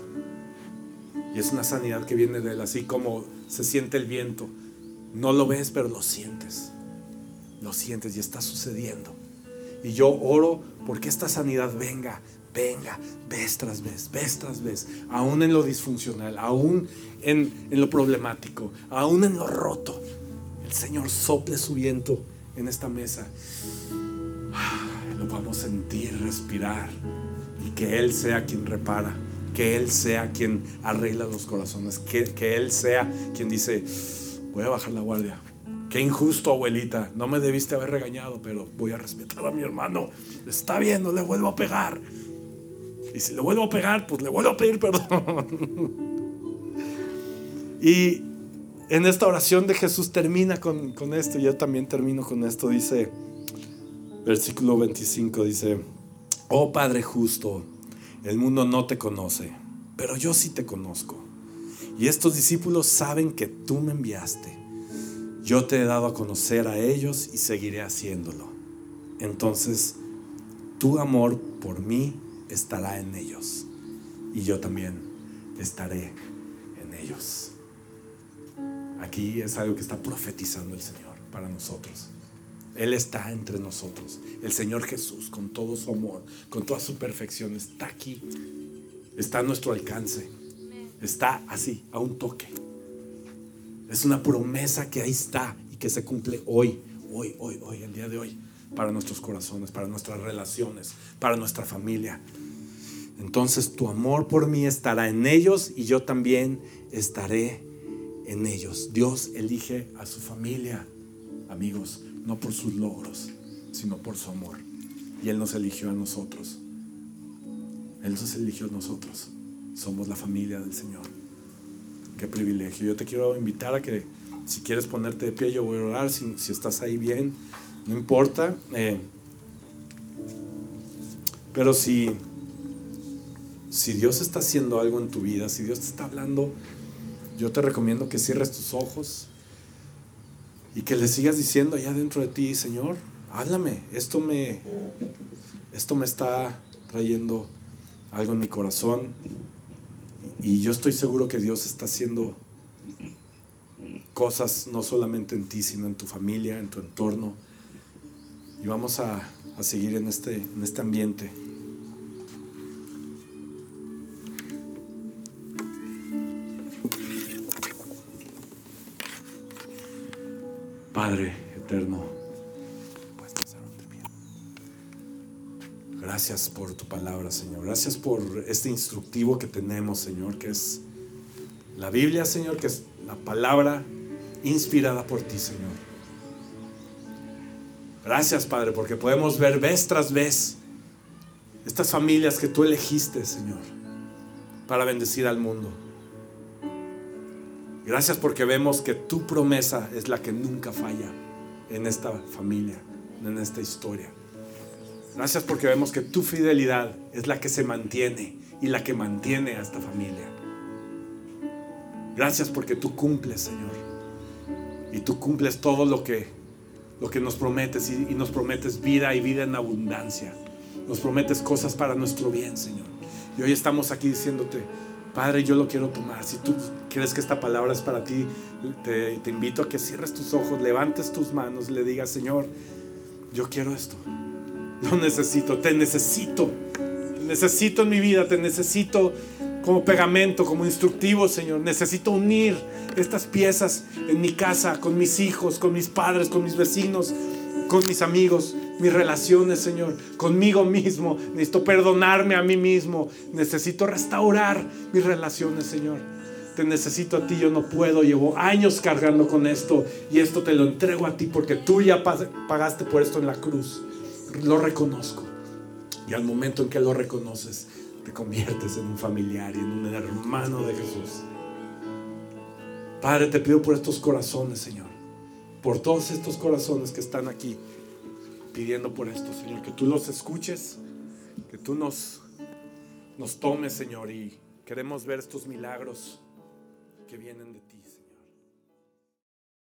Y es una sanidad que viene de Él, así como se siente el viento. No lo ves, pero lo sientes. Lo sientes y está sucediendo. Y yo oro porque esta sanidad venga, venga, vez tras vez, vez tras vez, aún en lo disfuncional, aún en, en lo problemático, aún en lo roto. El Señor sople su viento en esta mesa. Lo vamos a sentir, respirar y que Él sea quien repara, que Él sea quien arregla los corazones, que, que Él sea quien dice, voy a bajar la guardia. Qué injusto, abuelita. No me debiste haber regañado, pero voy a respetar a mi hermano. Está bien, no le vuelvo a pegar. Y si le vuelvo a pegar, pues le vuelvo a pedir perdón. y en esta oración de Jesús termina con, con esto. Yo también termino con esto. Dice, versículo 25, dice, oh Padre justo, el mundo no te conoce, pero yo sí te conozco. Y estos discípulos saben que tú me enviaste. Yo te he dado a conocer a ellos y seguiré haciéndolo. Entonces, tu amor por mí estará en ellos. Y yo también estaré en ellos. Aquí es algo que está profetizando el Señor para nosotros. Él está entre nosotros. El Señor Jesús, con todo su amor, con toda su perfección, está aquí. Está a nuestro alcance. Está así, a un toque. Es una promesa que ahí está y que se cumple hoy, hoy, hoy, hoy, el día de hoy, para nuestros corazones, para nuestras relaciones, para nuestra familia. Entonces tu amor por mí estará en ellos y yo también estaré en ellos. Dios elige a su familia, amigos no por sus logros, sino por su amor. Y Él nos eligió a nosotros. Él nos eligió a nosotros. Somos la familia del Señor. Qué privilegio. Yo te quiero invitar a que si quieres ponerte de pie, yo voy a orar. Si, estás ahí bien, no importa. Eh, pero si, si Dios está haciendo algo en tu vida, si Dios te está hablando, yo te recomiendo que cierres tus ojos y que le sigas diciendo allá dentro de ti, Señor, háblame, esto me, esto me está trayendo algo en mi corazón y yo estoy seguro que Dios está haciendo cosas no solamente en ti, sino en tu familia, en tu entorno. Y vamos a, a seguir en este, en este ambiente. Padre eterno, Gracias por tu palabra, Señor. Gracias por este instructivo que tenemos, Señor, que es la Biblia, Señor, que es la palabra inspirada por ti, Señor. Gracias, Padre, porque podemos ver vez tras vez estas familias que tú elegiste, Señor, para bendecir al mundo. Gracias porque vemos que tu promesa es la que nunca falla en esta familia, en esta historia. Gracias porque vemos que tu fidelidad es la que se mantiene y la que mantiene a esta familia. Gracias porque tú cumples, Señor. Y tú cumples todo lo que, lo que nos prometes y, y nos prometes vida y vida en abundancia. Nos prometes cosas para nuestro bien, Señor. Y hoy estamos aquí diciéndote, Padre, yo lo quiero tomar. Si tú crees que esta palabra es para ti, te, invito a que cierres tus ojos, levantes tus manos, le digas, Señor, yo quiero esto. Lo necesito, te necesito. Necesito en mi vida, te necesito como pegamento, como instructivo, Señor. Necesito unir estas piezas en mi casa, con mis hijos, con mis padres, con mis vecinos, con mis amigos, mis relaciones, Señor, conmigo mismo. Necesito perdonarme a mí mismo. Necesito restaurar mis relaciones, Señor. Te necesito a ti, yo no puedo. Llevo años cargando con esto y esto te lo entrego a ti porque tú ya pagaste por esto en la cruz. Lo reconozco. Y al momento en que lo reconoces, te conviertes en un familiar y en un hermano de Jesús. Padre, te pido por estos corazones, Señor. Por todos estos corazones que están aquí pidiendo por esto, Señor. Que tú los escuches, que tú nos, nos tomes, Señor. Y queremos ver estos milagros que vienen de ti.